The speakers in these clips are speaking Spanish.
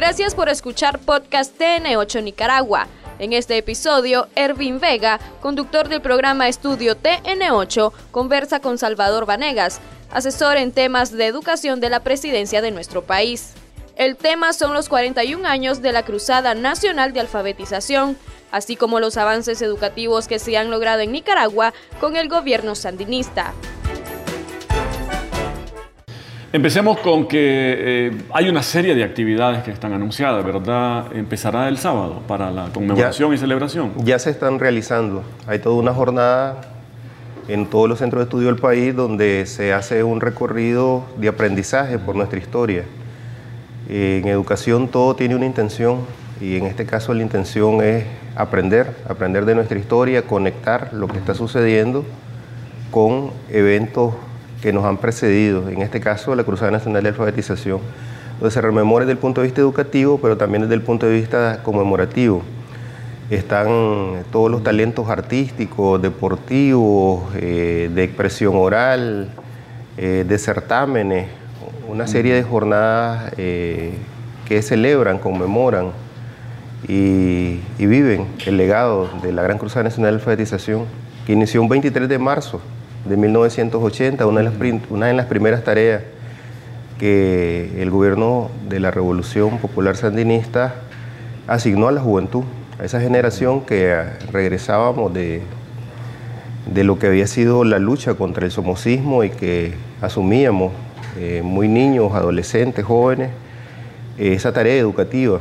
Gracias por escuchar podcast TN8 Nicaragua. En este episodio, Ervin Vega, conductor del programa Estudio TN8, conversa con Salvador Vanegas, asesor en temas de educación de la presidencia de nuestro país. El tema son los 41 años de la Cruzada Nacional de Alfabetización, así como los avances educativos que se han logrado en Nicaragua con el gobierno sandinista. Empecemos con que eh, hay una serie de actividades que están anunciadas, ¿verdad? Empezará el sábado para la conmemoración y celebración. Ya se están realizando. Hay toda una jornada en todos los centros de estudio del país donde se hace un recorrido de aprendizaje por nuestra historia. En educación todo tiene una intención y en este caso la intención es aprender, aprender de nuestra historia, conectar lo que está sucediendo con eventos que nos han precedido, en este caso la Cruzada Nacional de Alfabetización, donde se rememora desde el punto de vista educativo, pero también desde el punto de vista conmemorativo. Están todos los talentos artísticos, deportivos, eh, de expresión oral, eh, de certámenes, una serie de jornadas eh, que celebran, conmemoran y, viven el legado de la Gran Cruzada Nacional de Alfabetización, que inició un 23 de marzo de 1980, una de las, una de las primeras tareas que el gobierno de la Revolución Popular Sandinista asignó a la juventud, a esa generación que regresábamos de, de lo que había sido la lucha contra el somocismo y que asumíamos eh, muy niños, adolescentes, jóvenes, esa tarea educativa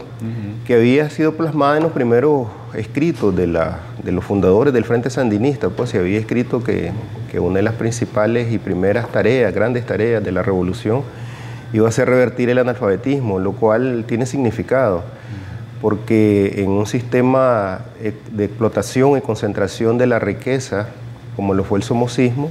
que había sido plasmada en los primeros escritos de, la, de los fundadores del Frente Sandinista, pues se había escrito que, que, una de las principales y primeras tareas, grandes tareas de la revolución, iba a ser revertir el analfabetismo, lo cual tiene significado, porque en un sistema eh, de explotación y concentración de la riqueza, como lo fue el somocismo,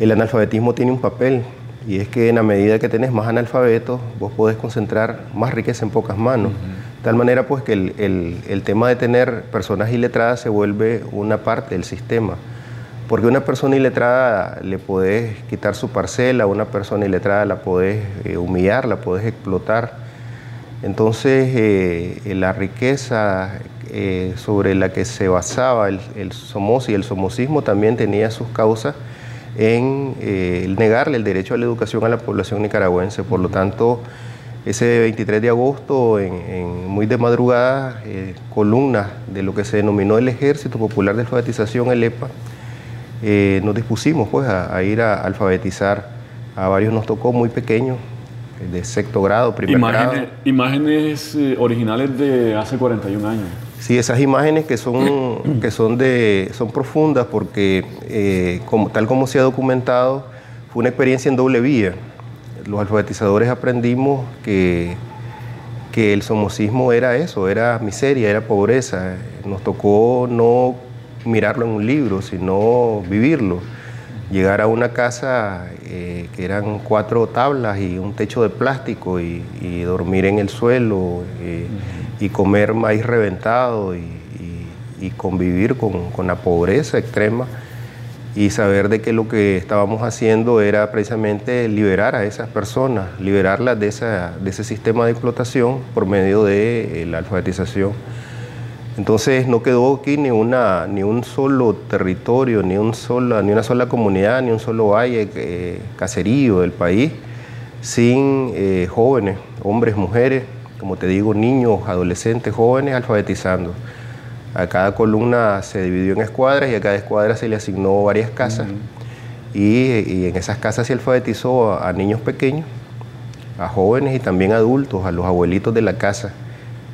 el analfabetismo tiene un papel y es que en la medida que tenés más analfabetos, vos podés concentrar más riqueza en pocas manos. De tal manera pues que el, el, tema de tener personas iletradas se vuelve una parte del sistema. Porque a una persona iletrada le podés quitar su parcela, a una persona iletrada la podés eh, humillar, la podés explotar. Entonces eh, la riqueza eh, sobre la que se basaba el, el somos y el somocismo también tenía sus causas en eh, negarle el derecho a la educación a la población nicaragüense. Por lo tanto, ese 23 de agosto, en, muy de madrugada, eh, columnas de lo que se denominó el Ejército Popular de Alfabetización, el EPA, eh, nos dispusimos pues, a, ir a alfabetizar. A varios nos tocó muy pequeños, de sexto grado, primer imágenes, grado. Imágenes originales de hace 41 años. Sí, esas imágenes que son, que son, de, son profundas porque, eh, como, tal como se ha documentado, fue una experiencia en doble vía. Los alfabetizadores aprendimos que, que el somocismo era eso, era miseria, era pobreza. Nos tocó no mirarlo en un libro, sino vivirlo. Llegar a una casa eh, que eran cuatro tablas y un techo de plástico y, y dormir en el suelo. Eh, y comer maíz reventado y, convivir con, la pobreza extrema y saber de que lo que estábamos haciendo era precisamente liberar a esas personas, liberarlas de, esa, de ese sistema de explotación por medio de eh, la alfabetización. Entonces no quedó aquí ni, una, ni un solo territorio, ni, un sola, ni una sola comunidad, ni un solo valle, eh, caserío del país sin eh, jóvenes, hombres, mujeres, como te digo, niños, adolescentes, jóvenes alfabetizando. A cada columna se dividió en escuadras y a cada escuadra se le asignó varias casas. y, en esas casas se alfabetizó a, niños pequeños, a jóvenes y también adultos, a los abuelitos de la casa.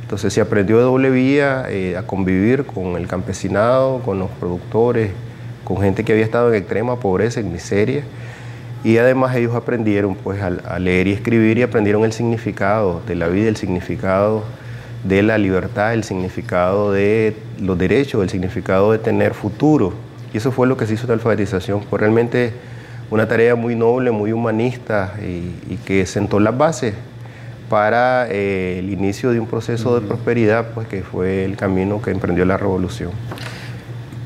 Entonces se aprendió de doble vía eh, a convivir con el campesinado, con los productores, con gente que había estado en extrema pobreza, en miseria y además ellos aprendieron pues a, leer y escribir y aprendieron el significado de la vida, el significado de la libertad, el significado de los derechos, el significado de tener futuro. Y eso fue lo que se hizo de alfabetización. Fue realmente una tarea muy noble, muy humanista y, que sentó las bases para eh, el inicio de un proceso de prosperidad, pues que fue el camino que emprendió la revolución.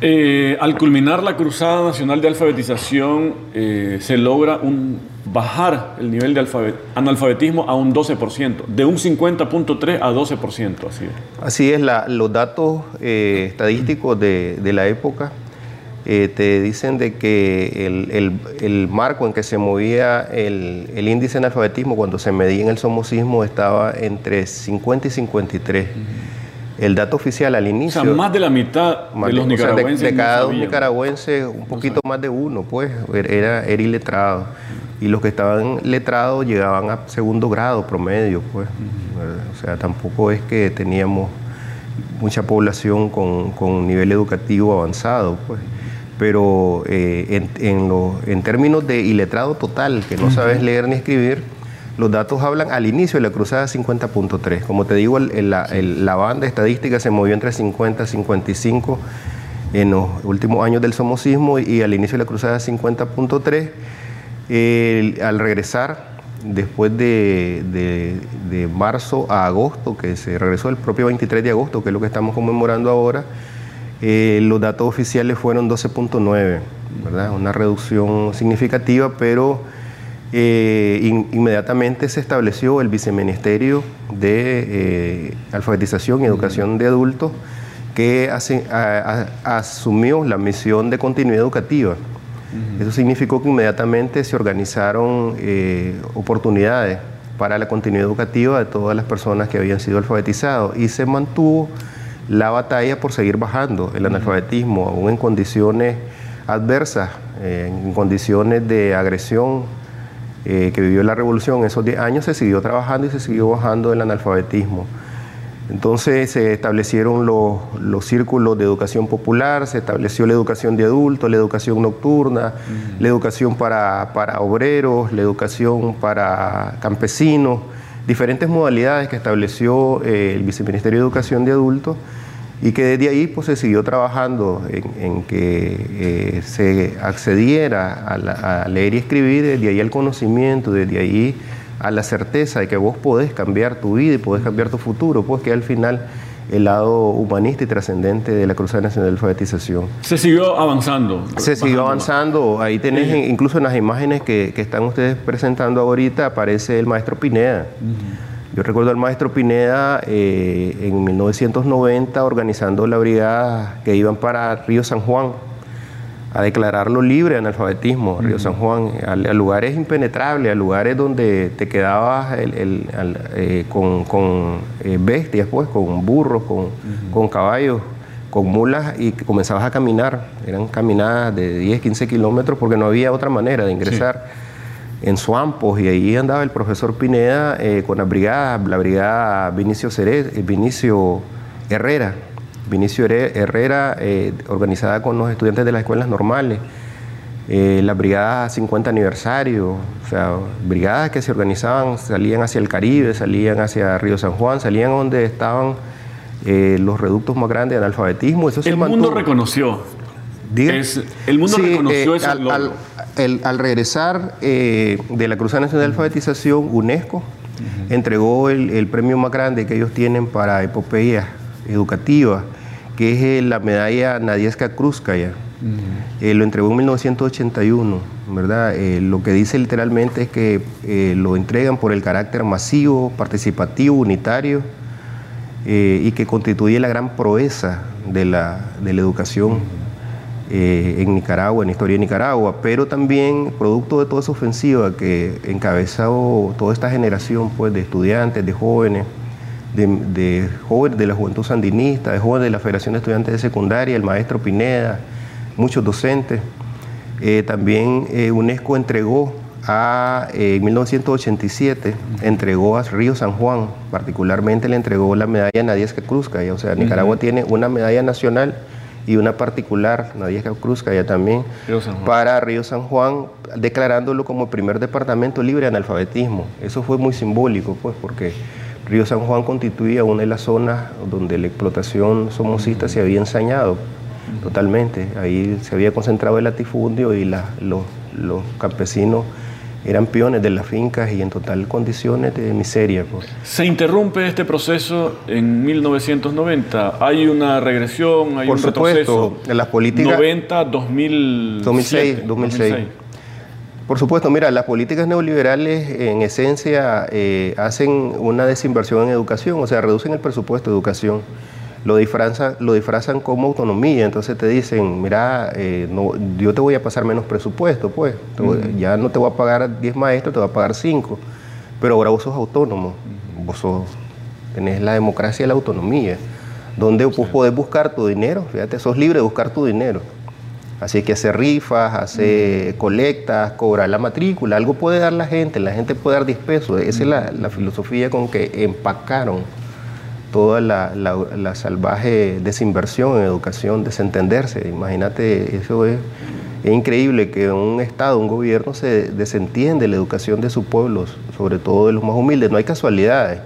Eh, al culminar la Cruzada Nacional de Alfabetización, eh, se logra un bajar el nivel de analfabetismo a un 12%, de un 50.3 a 12%. Así es, así es los datos eh, estadísticos de, la época te dicen de que el, marco en que se movía el, índice de analfabetismo cuando se medía en el somocismo estaba entre 50 y 53. El dato oficial al inicio. O sea, más de la mitad de los nicaragüenses. de, cada dos nicaragüenses, un poquito más de uno, pues, era, era iletrado. Y los que estaban letrados llegaban a segundo grado promedio, pues. O sea, tampoco es que teníamos mucha población con, con nivel educativo avanzado, pues pero eh, en, en, términos de iletrado total, que no sabes leer ni escribir, los datos hablan al inicio de la cruzada 50.3. Como te digo, la, banda estadística se movió entre 50 y 55 en los últimos años del somocismo y, al inicio de la cruzada 50.3. al regresar, después de, de, marzo a agosto, que se regresó el propio 23 de agosto, que es lo que estamos conmemorando ahora, eh, los datos oficiales fueron 12.9, ¿verdad? Una reducción significativa, pero eh, inmediatamente se estableció el Viceministerio de eh, Alfabetización y Educación de Adultos que asumió la misión de continuidad educativa. Eso significó que inmediatamente se organizaron oportunidades para la continuidad educativa de todas las personas que habían sido alfabetizados y se mantuvo la batalla por seguir bajando el analfabetismo, aún en condiciones adversas, eh, en condiciones de agresión eh, que vivió la revolución esos 10 años, se siguió trabajando y se siguió bajando el analfabetismo. Entonces se establecieron los, círculos de educación popular, se estableció la educación de adultos, la educación nocturna, la educación para, obreros, la educación para campesinos, diferentes modalidades que estableció eh, el Viceministerio de Educación de Adultos y que desde ahí pues, se siguió trabajando en, que eh, se accediera a, leer y escribir, desde ahí al conocimiento, desde ahí a la certeza de que vos podés cambiar tu vida y podés cambiar tu futuro, pues que al final el lado humanista y trascendente de la Cruzada Nacional de Alfabetización. Se siguió avanzando. Se siguió avanzando. Ahí tenés, incluso en las imágenes que, están ustedes presentando ahorita, aparece el maestro Pineda. Yo recuerdo al maestro Pineda eh, en 1990 organizando la brigada que iban para Río San Juan a declararlo libre de analfabetismo, Río San Juan, a, lugares impenetrables, a lugares donde te quedabas eh, con, eh, bestias, pues, con burros, con, caballos, con mulas y comenzabas a caminar. Eran caminadas de 10, 15 kilómetros porque no había otra manera de ingresar en Suampos y ahí andaba el profesor Pineda eh, con la brigada, la brigada Vinicio, eh, Vinicio Herrera, Vinicio Herrera eh, organizada con los estudiantes de las escuelas normales, la brigada 50 aniversario, o sea, brigadas que se organizaban, salían hacia el Caribe, salían hacia Río San Juan, salían donde estaban los reductos más grandes de analfabetismo. Eso el mundo reconoció. el mundo reconoció ese al regresar eh, de la Cruzada Nacional de Alfabetización, UNESCO entregó el, premio más grande que ellos tienen para epopeya educativa, que es eh, la medalla Nadieska Kruzkaya. Eh, lo entregó en 1981, ¿verdad? lo que dice literalmente es que lo entregan por el carácter masivo, participativo, unitario y que constituye la gran proeza de la, de la educación eh, en Nicaragua, en la historia de Nicaragua, pero también producto de toda esa ofensiva que encabezó toda esta generación pues, de estudiantes, de jóvenes, de, jóvenes de la Juventud Sandinista, de jóvenes de la Federación de Estudiantes de Secundaria, el maestro Pineda, muchos docentes. Eh, también eh, UNESCO entregó a, en 1987, entregó a Río San Juan, particularmente le entregó la medalla Nadiesca Cruzca, o sea, Nicaragua tiene una medalla nacional y una particular, Nadia Cruz, que también, para Río San Juan, declarándolo como el primer departamento libre de analfabetismo. Eso fue muy simbólico, pues, porque Río San Juan constituía una de las zonas donde la explotación somocista se había ensañado totalmente. Ahí se había concentrado el latifundio y los, los campesinos eran peones de las fincas y en total condiciones de miseria. Pues. Se interrumpe este proceso en 1990. Hay una regresión, hay un retroceso. en las políticas. 90, 2006. 2006. Por supuesto, mira, las políticas neoliberales en esencia eh, hacen una desinversión en educación, o sea, reducen el presupuesto de educación, lo disfrazan, lo disfrazan como autonomía, entonces te dicen, mira, eh, no, yo te voy a pasar menos presupuesto, pues, ya no te voy a pagar 10 maestros, te voy a pagar 5, pero ahora vos sos autónomo, vos sos, tenés la democracia y la autonomía, donde vos podés buscar tu dinero, fíjate, sos libre de buscar tu dinero. Así que hacer rifas, hacer colectas, cobrar la matrícula, algo puede dar la gente, la gente puede dar 10 pesos. Esa es la, filosofía con que empacaron toda la, salvaje desinversión en educación, desentenderse. Imagínate, eso es, increíble que un Estado, un gobierno se desentiende la educación de sus pueblos, sobre todo de los más humildes. No hay casualidades,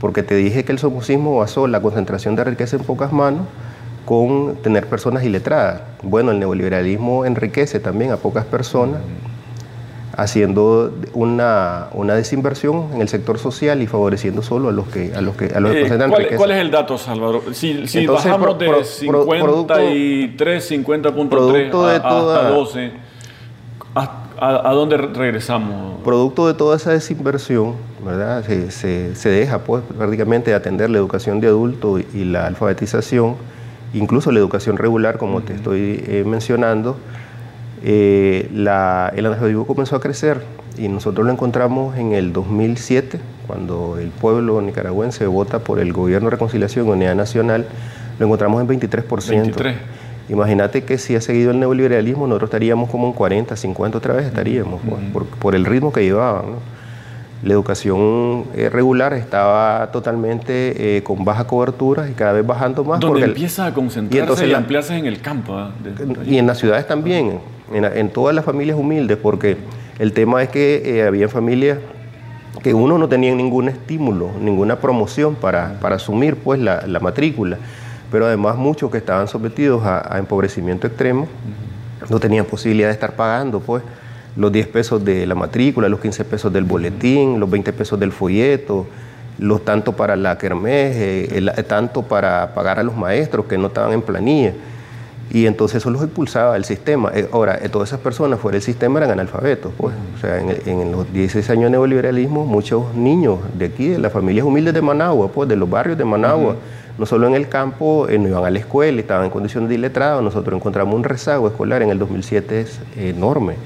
porque te dije que el somocismo basó la concentración de riqueza en pocas manos con tener personas iletradas. Bueno, el neoliberalismo enriquece también a pocas personas, haciendo una, desinversión en el sector social y favoreciendo solo a los que a los que a los eh, ¿cuál, ¿Cuál es el dato, Salvador? Si, si bajamos de 53, 50.3 a, 12, ¿a, dónde regresamos? Producto de toda esa desinversión, ¿verdad? Se, se, deja pues prácticamente de atender la educación de adultos y la alfabetización incluso la educación regular, como te estoy eh, mencionando, eh, la, el analfabetismo comenzó a crecer y nosotros lo encontramos en el 2007, cuando el pueblo nicaragüense vota por el gobierno de reconciliación y unidad nacional, lo encontramos en 23%. 23. Imagínate que si ha seguido el neoliberalismo, nosotros estaríamos como en 40, 50 otra vez estaríamos, pues, por, por, el ritmo que llevaban. ¿no? la educación eh, regular estaba totalmente eh, con baja cobertura y cada vez bajando más. Donde empieza a concentrarse y, ampliarse en el campo. ¿ah? y en las ciudades también, en, todas las familias humildes, porque el tema es que eh, había familias que uno no tenía ningún estímulo, ninguna promoción para, para asumir pues la, matrícula, pero además muchos que estaban sometidos a, a empobrecimiento extremo no tenían posibilidad de estar pagando pues los 10 pesos de la matrícula, los 15 pesos del boletín, los 20 pesos del folleto, los tanto para la kermés, eh, tanto para pagar a los maestros que no estaban en planilla. Y entonces eso los impulsaba el sistema. Eh, ahora, eh, todas esas personas fuera del sistema eran analfabetos. Pues. O sea, en, los 16 años de neoliberalismo, muchos niños de aquí, de las familias humildes de Managua, pues, de los barrios de Managua, no solo en el campo, no iban a la escuela, estaban en condiciones de iletrado. Nosotros encontramos un rezago escolar en el 2007 es enorme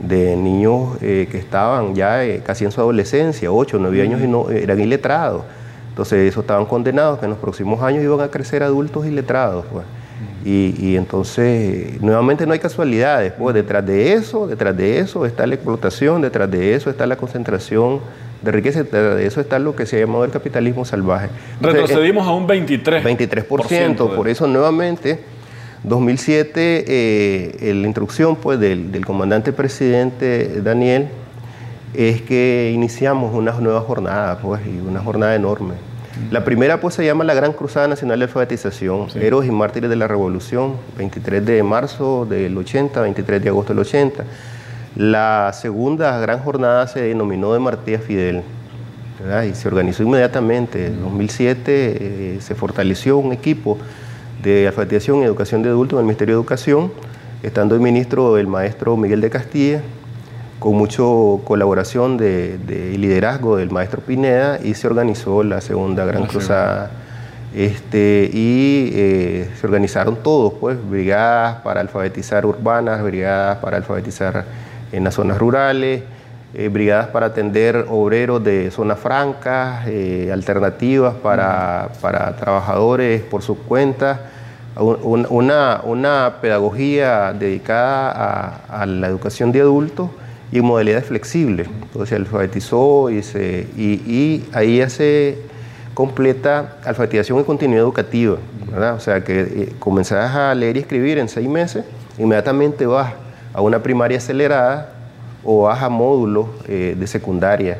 de niños eh, que estaban ya eh, casi en su adolescencia, 8 o 9 años, y no, eran iletrados. Entonces, eso estaban condenados, que en los próximos años iban a crecer adultos iletrados. Pues. Y, entonces, nuevamente no hay casualidades. Pues, detrás de eso, detrás de eso está la explotación, detrás de eso está la concentración de riqueza, detrás de eso está lo que se ha llamado el capitalismo salvaje. Retrocedimos a un 23%. 23%, por eso nuevamente 2007, eh, la instrucción pues, del, comandante presidente Daniel es que iniciamos una nueva jornada, pues, y una jornada enorme. La primera pues se llama la Gran Cruzada Nacional de Alfabetización, Héroes y Mártires de la Revolución, 23 de marzo del 80, 23 de agosto del 80. La segunda gran jornada se denominó de Martí Fidel y se organizó inmediatamente. En 2007 eh, se fortaleció un equipo de alfabetización y educación de adultos en el Ministerio de Educación, estando el ministro el maestro Miguel de Castilla, con mucha colaboración de, liderazgo del maestro Pineda y se organizó la segunda Gran Cruzada. Este, y eh, se organizaron todos, pues, brigadas para alfabetizar urbanas, brigadas para alfabetizar en las zonas rurales, eh, brigadas para atender obreros de zonas francas, eh, alternativas para, para, trabajadores por su cuenta, una, una pedagogía dedicada a, la educación de adultos y en modalidades flexibles. Entonces se alfabetizó y, se, y, ahí ya se completa alfabetización y continuidad educativa. ¿verdad? O sea que eh, comenzás a leer y escribir en seis meses, inmediatamente vas a una primaria acelerada o baja módulos eh, de secundaria,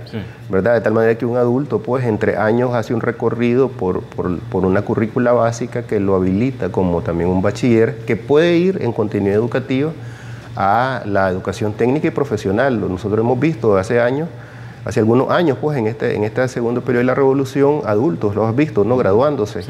¿verdad? De tal manera que un adulto, pues, entre años hace un recorrido por, por, una currícula básica que lo habilita como también un bachiller, que puede ir en continuidad educativa a la educación técnica y profesional. Nosotros hemos visto hace años, hace algunos años, pues, en este, en este segundo periodo de la revolución, adultos, los has visto, ¿no? Graduándose.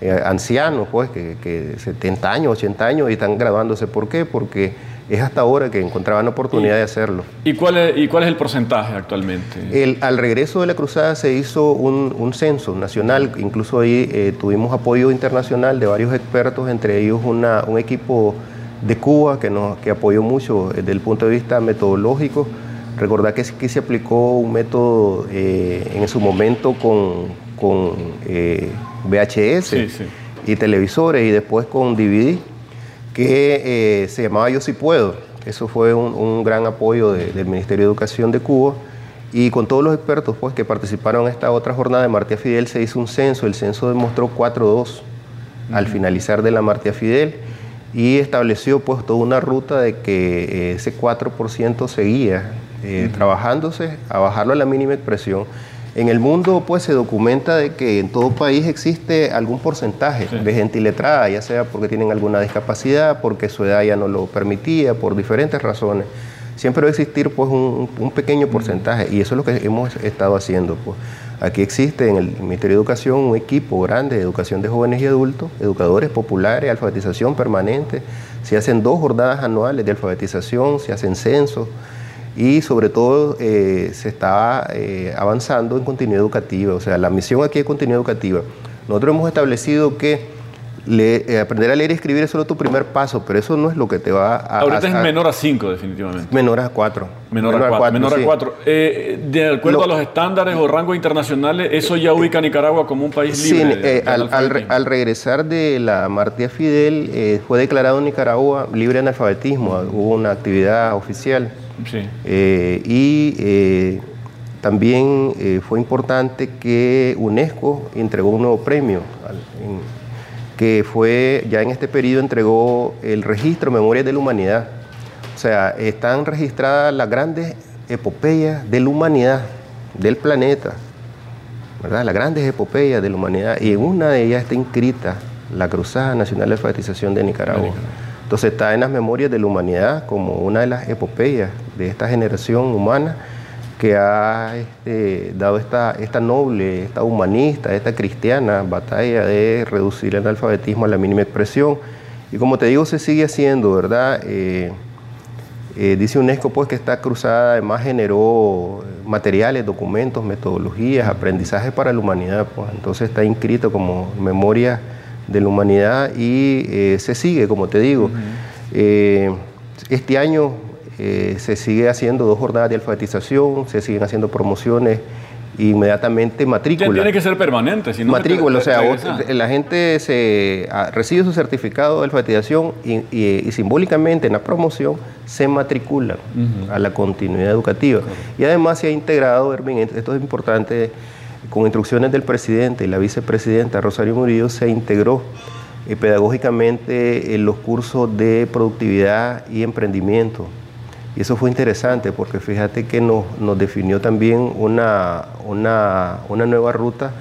Eh, ancianos, pues, que, que 70 años, 80 años y están graduándose. ¿Por qué? Porque es hasta ahora que encontraban oportunidad de hacerlo. ¿Y cuál, es, ¿Y cuál es el porcentaje actualmente? El, al regreso de la cruzada se hizo un, censo nacional, incluso ahí eh, tuvimos apoyo internacional de varios expertos, entre ellos una, un equipo de Cuba que, nos, que apoyó mucho desde el punto de vista metodológico. Recordar que, que se aplicó un método eh, en su momento con, con eh, VHS y televisores y después con DVD que eh, se llamaba Yo sí puedo. Eso fue un, gran apoyo del Ministerio de Educación de Cuba. Y con todos los expertos pues, que participaron en esta otra jornada de Martía Fidel se hizo un censo. El censo demostró 4-2 al finalizar de la Martía Fidel y estableció pues toda una ruta de que eh, ese 4% seguía eh, trabajándose a bajarlo a la mínima expresión en el mundo pues se documenta de que en todo país existe algún porcentaje de gente iletrada, ya sea porque tienen alguna discapacidad, porque su edad ya no lo permitía, por diferentes razones. Siempre va a existir pues un, pequeño porcentaje y eso es lo que hemos estado haciendo. Pues. Aquí existe en el Ministerio de Educación un equipo grande de educación de jóvenes y adultos, educadores populares, alfabetización permanente. Se hacen dos jornadas anuales de alfabetización, se hacen censos y sobre todo eh, se está eh, avanzando en continuidad educativa, o sea, la misión aquí es continuidad educativa. Nosotros hemos establecido que eh, aprender a leer y escribir es solo tu primer paso, pero eso no es lo que te va a... Ahorita es menor a 5 definitivamente. Menor a 4. Menor, a 4. Menor a 4. de acuerdo a los estándares o rangos internacionales, ¿eso ya ubica a Nicaragua como un país libre? Sí, al, al, regresar de la Martía Fidel, fue declarado Nicaragua libre de analfabetismo, hubo una actividad oficial. Eh, y eh, también eh, fue importante que UNESCO entregó un nuevo premio, que fue, ya en este periodo entregó el registro Memorias de la Humanidad. O sea, están registradas las grandes epopeyas de la humanidad, del planeta, ¿verdad? Las grandes epopeyas de la humanidad. Y en una de ellas está inscrita la Cruzada Nacional de Alfabetización de Nicaragua. Entonces está en las memorias de la humanidad como una de las epopeyas de esta generación humana que ha este, dado esta, esta noble, esta humanista, esta cristiana batalla de reducir el analfabetismo a la mínima expresión. Y como te digo, se sigue haciendo, ¿verdad? Eh, eh, dice UNESCO pues que esta cruzada además generó materiales, documentos, metodologías, aprendizajes para la humanidad. Pues. Entonces está inscrito como memoria de la humanidad y eh, se sigue, como te digo. Eh, este año eh, se sigue haciendo dos jornadas de alfabetización, se siguen haciendo promociones inmediatamente matrícula. Tiene que ser permanente, si no Matrícula, o sea, la gente se ah, recibe su certificado de alfabetización y, simbólicamente en la promoción se matricula a la continuidad educativa. Y además se ha integrado, esto es importante, con instrucciones del presidente y la vicepresidenta Rosario Murillo, se integró eh, pedagógicamente en los cursos de productividad y emprendimiento. Y eso fue interesante porque fíjate que nos, definió también una, una, nueva ruta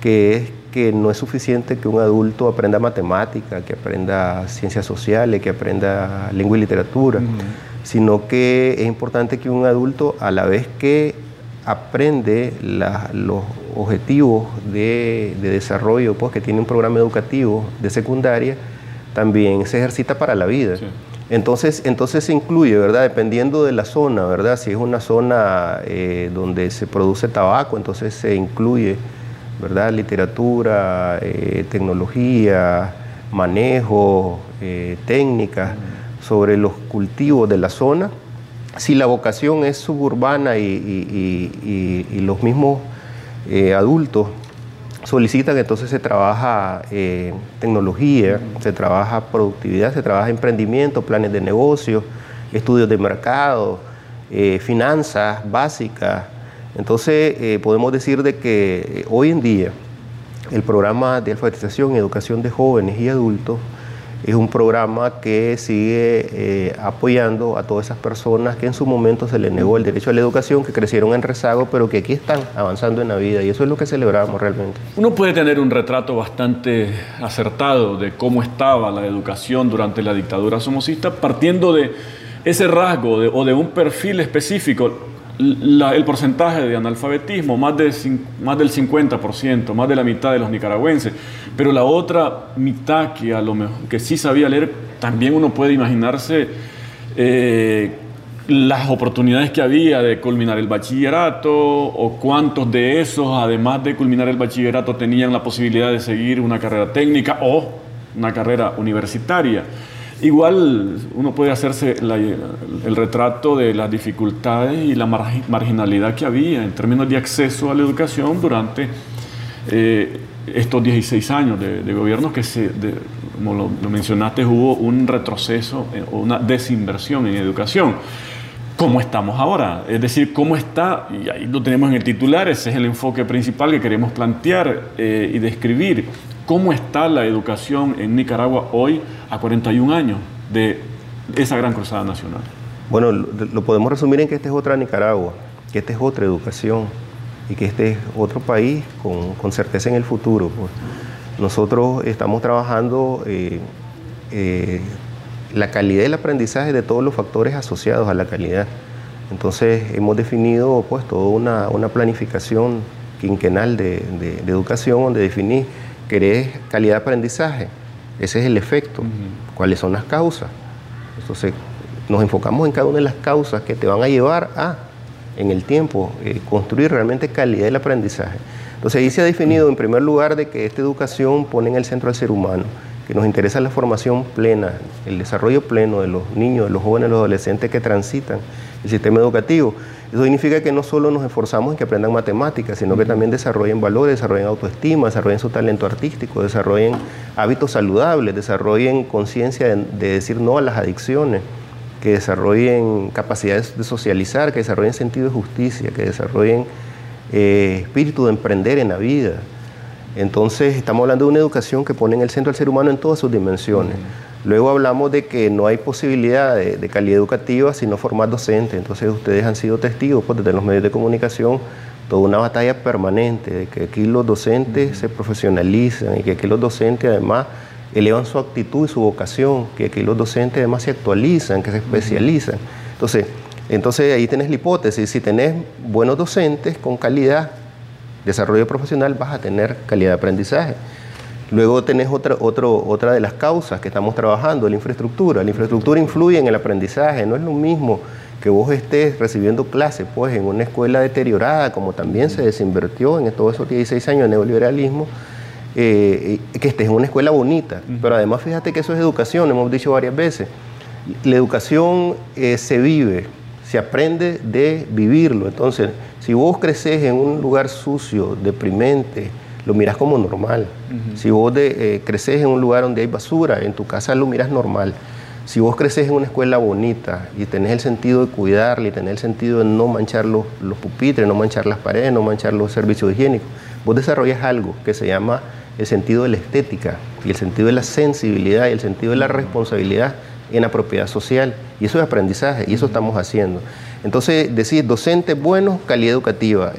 que es que no es suficiente que un adulto aprenda matemática, que aprenda ciencias sociales, que aprenda lengua y literatura, sino que es importante que un adulto a la vez que aprende los objetivos de, desarrollo pues, que tiene un programa educativo de secundaria, también se ejercita para la vida. Entonces, entonces se incluye, ¿verdad? Dependiendo de la zona, ¿verdad? Si es una zona eh, donde se produce tabaco, entonces se incluye, ¿verdad? Literatura, eh, tecnología, manejo, eh, técnicas sobre los cultivos de la zona si la vocación es suburbana y, los mismos adultos solicitan, entonces se trabaja eh, tecnología, se trabaja productividad, se trabaja emprendimiento, planes de negocio, estudios de mercado, eh, finanzas básicas. Entonces podemos decir de que hoy en día el programa de alfabetización y educación de jóvenes y adultos es un programa que sigue eh, apoyando a todas esas personas que en su momento se les negó el derecho a la educación, que crecieron en rezago, pero que aquí están avanzando en la vida y eso es lo que celebramos realmente. Uno puede tener un retrato bastante acertado de cómo estaba la educación durante la dictadura somocista, partiendo de ese rasgo o de un perfil específico el porcentaje de analfabetismo, más, de, más del 50%, más de la mitad de los nicaragüenses, pero la otra mitad que a lo mejor que sí sabía leer, también uno puede imaginarse eh, las oportunidades que había de culminar el bachillerato o cuántos de esos, además de culminar el bachillerato, tenían la posibilidad de seguir una carrera técnica o una carrera universitaria. Igual uno puede hacerse el retrato de las dificultades y la marginalidad que había en términos de acceso a la educación durante eh, estos 16 años de, gobierno que, se, como lo, mencionaste, hubo un retroceso eh, o una desinversión en educación. ¿Cómo estamos ahora? Es decir, ¿cómo está? Y ahí lo tenemos en el titular, ese es el enfoque principal que queremos plantear eh, y describir. ¿Cómo está la educación en Nicaragua hoy a 41 años de esa gran cruzada nacional? Bueno, lo podemos resumir en que esta es otra Nicaragua, que esta es otra educación y que este es otro país con, certeza en el futuro. Pues. Nosotros estamos trabajando eh, eh, la calidad del aprendizaje de todos los factores asociados a la calidad. Entonces hemos definido pues toda una, planificación quinquenal de, educación donde definís querés calidad de aprendizaje, ese es el efecto, cuáles son las causas. Entonces nos enfocamos en cada una de las causas que te van a llevar a, en el tiempo, eh, construir realmente calidad del aprendizaje. Entonces ahí se ha definido en primer lugar de que esta educación pone en el centro al ser humano que nos interesa la formación plena, el desarrollo pleno de los niños, de los jóvenes, de los adolescentes que transitan el sistema educativo. Eso significa que no solo nos esforzamos en que aprendan matemáticas, sino que también desarrollen valores, desarrollen autoestima, desarrollen su talento artístico, desarrollen hábitos saludables, desarrollen conciencia de, decir no a las adicciones, que desarrollen capacidades de socializar, que desarrollen sentido de justicia, que desarrollen eh, espíritu de emprender en la vida. Entonces estamos hablando de una educación que pone en el centro al ser humano en todas sus dimensiones. Luego hablamos de que no hay posibilidad de, calidad educativa si no formar docentes. Entonces ustedes han sido testigos pues, desde los medios de comunicación toda una batalla permanente de que aquí los docentes se profesionalizan y que aquí los docentes además elevan su actitud y su vocación, que aquí los docentes además se actualizan, que se especializan. Entonces, entonces ahí tenés la hipótesis, si tenés buenos docentes con calidad, desarrollo profesional vas a tener calidad de aprendizaje. Luego tenés otra, otra de las causas que estamos trabajando, la infraestructura. La infraestructura influye en el aprendizaje, no es lo mismo que vos estés recibiendo clases pues, en una escuela deteriorada, como también se desinvirtió en todos esos 16 años de neoliberalismo, eh, que estés en una escuela bonita. Pero además fíjate que eso es educación, hemos dicho varias veces. La educación eh, se vive, se aprende de vivirlo. Entonces, si vos creces en un lugar sucio, deprimente, lo miras como normal. Si vos de, eh, creces en un lugar donde hay basura, en tu casa lo miras normal. Si vos creces en una escuela bonita y tenés el sentido de cuidarla y tenés el sentido de no manchar los, los pupitres, no manchar las paredes, no manchar los servicios higiénicos, vos desarrollas algo que se llama el sentido de la estética y el sentido de la sensibilidad y el sentido de la responsabilidad en la propiedad social. Y eso es aprendizaje y eso estamos haciendo. Entonces, decir docentes buenos, calidad educativa,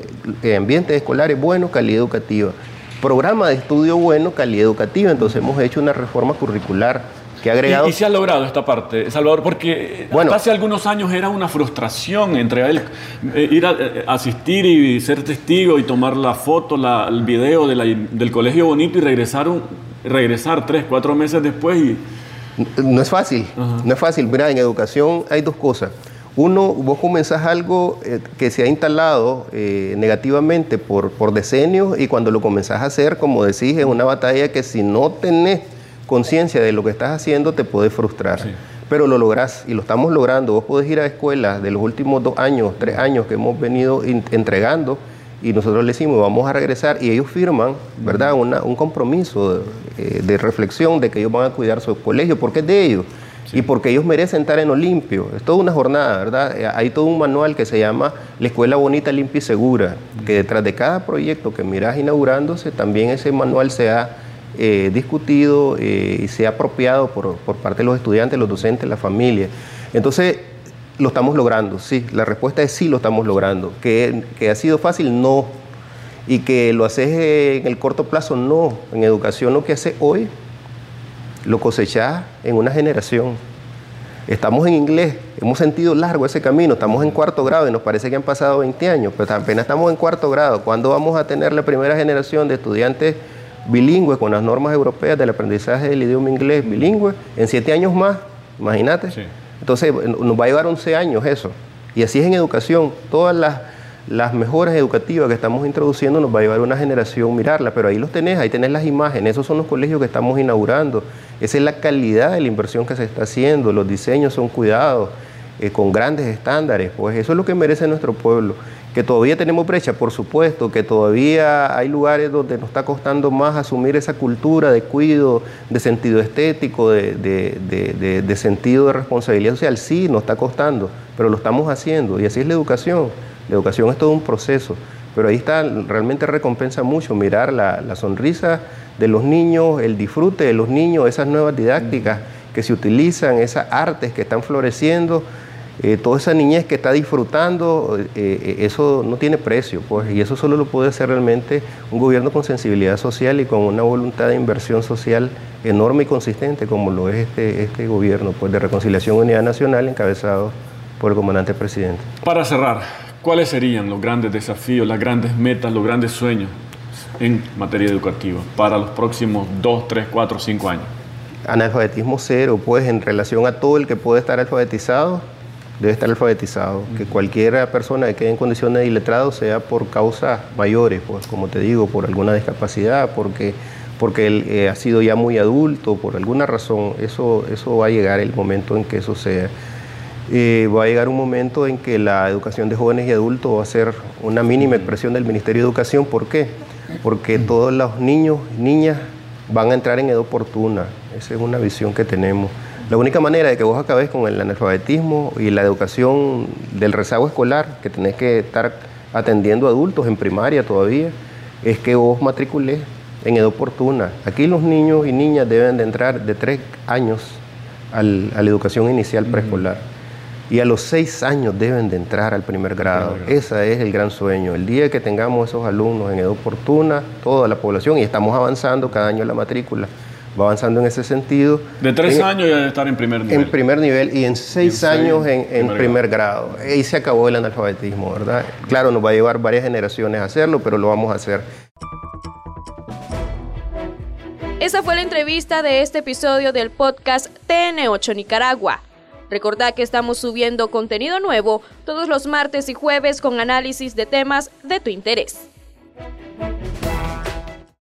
eh, ambientes escolares buenos, calidad educativa, programa de estudio bueno, calidad educativa. Entonces, hemos hecho una reforma curricular que ha agregado... Y, se ha logrado esta parte, Salvador, porque hace algunos años era una frustración entre él, eh, ir a eh, asistir y ser testigo y tomar la foto, la, el video del colegio bonito y regresar, un, regresar tres, cuatro meses después y... No es fácil, no es fácil. Mira, en educación hay dos cosas. Uno, vos comenzás algo eh, que se ha instalado eh, negativamente por, por decenios y cuando lo comenzás a hacer, como decís, es una batalla que si no tenés conciencia de lo que estás haciendo te puede frustrar. Pero lo lográs y lo estamos logrando. Vos podés ir a escuelas de los últimos dos años, tres años que hemos venido entregando y nosotros le decimos vamos a regresar y ellos firman, ¿verdad? un compromiso de, eh, de reflexión de que ellos van a cuidar su colegio porque es de ellos y porque ellos merecen estar en Olimpio. Es toda una jornada, ¿verdad? Eh, hay todo un manual que se llama La Escuela Bonita, Limpia y Segura, que detrás de cada proyecto que miras inaugurándose, también ese manual se ha eh, discutido eh, y se ha apropiado por, parte de los estudiantes, los docentes, la familia. Entonces, lo estamos logrando, sí. La respuesta es sí, lo estamos logrando. ¿Que, que ha sido fácil? No. Y que lo haces en el corto plazo, no. En educación lo que hace hoy lo cosechás en una generación. Estamos en inglés, hemos sentido largo ese camino, estamos en cuarto grado y nos parece que han pasado 20 años, pero apenas estamos en cuarto grado. ¿Cuándo vamos a tener la primera generación de estudiantes bilingües con las normas europeas del aprendizaje del idioma inglés bilingüe? En siete años más, imagínate. Entonces nos va a llevar 11 años eso. Y así es en educación. Todas las, las mejoras educativas que estamos introduciendo nos va a llevar una generación mirarla, pero ahí los tenés, ahí tenés las imágenes, esos son los colegios que estamos inaugurando. Esa es la calidad de la inversión que se está haciendo, los diseños son cuidados, eh, con grandes estándares, pues eso es lo que merece nuestro pueblo. Que todavía tenemos brecha, por supuesto, que todavía hay lugares donde nos está costando más asumir esa cultura de cuidado, de sentido estético, de, sentido de responsabilidad social. Sí, nos está costando, pero lo estamos haciendo y así es la educación. La educación es todo un proceso, pero ahí está, realmente recompensa mucho mirar la, la sonrisa de los niños, el disfrute de los niños, esas nuevas didácticas que se utilizan, esas artes que están floreciendo eh, toda esa niñez que está disfrutando, eh, eh, eso no tiene precio, pues, y eso solo lo puede hacer realmente un gobierno con sensibilidad social y con una voluntad de inversión social enorme y consistente, como lo es este, este gobierno pues, de Reconciliación Unidad Nacional, encabezado por el comandante presidente. Para cerrar, ¿cuáles serían los grandes desafíos, las grandes metas, los grandes sueños en materia educativa para los próximos 2, 3, 4, 5 años? Analfabetismo cero, pues en relación a todo el que puede estar alfabetizado, debe estar alfabetizado, que cualquier persona que quede en condiciones de iletrado sea por causas mayores, pues como te digo, por alguna discapacidad, porque, porque él eh, ha sido ya muy adulto, por alguna razón, eso, eso va a llegar el momento en que eso sea. Eh, va a llegar un momento en que la educación de jóvenes y adultos va a ser una mínima expresión del Ministerio de Educación. ¿Por qué? Porque todos los niños, niñas van a entrar en edad oportuna. Esa es una visión que tenemos. La única manera de que vos acabes con el analfabetismo y la educación del rezago escolar, que tenés que estar atendiendo adultos en primaria todavía, es que vos matriculés en edad oportuna. Aquí los niños y niñas deben de entrar de tres años a la educación inicial preescolar. Y a los seis años deben de entrar al primer grado. Ese es el gran sueño. El día que tengamos esos alumnos en edad oportuna, toda la población, y estamos avanzando cada año la matrícula, va avanzando en ese sentido. De tres años ya debe estar en primer nivel. En primer nivel y en seis años en, primer, grado. Ahí se acabó el analfabetismo, ¿verdad? Claro, nos va a llevar varias generaciones a hacerlo, pero lo vamos a hacer. Esa fue la entrevista de este episodio del podcast TN8 Nicaragua. Recordad que estamos subiendo contenido nuevo todos los martes y jueves con análisis de temas de tu interés.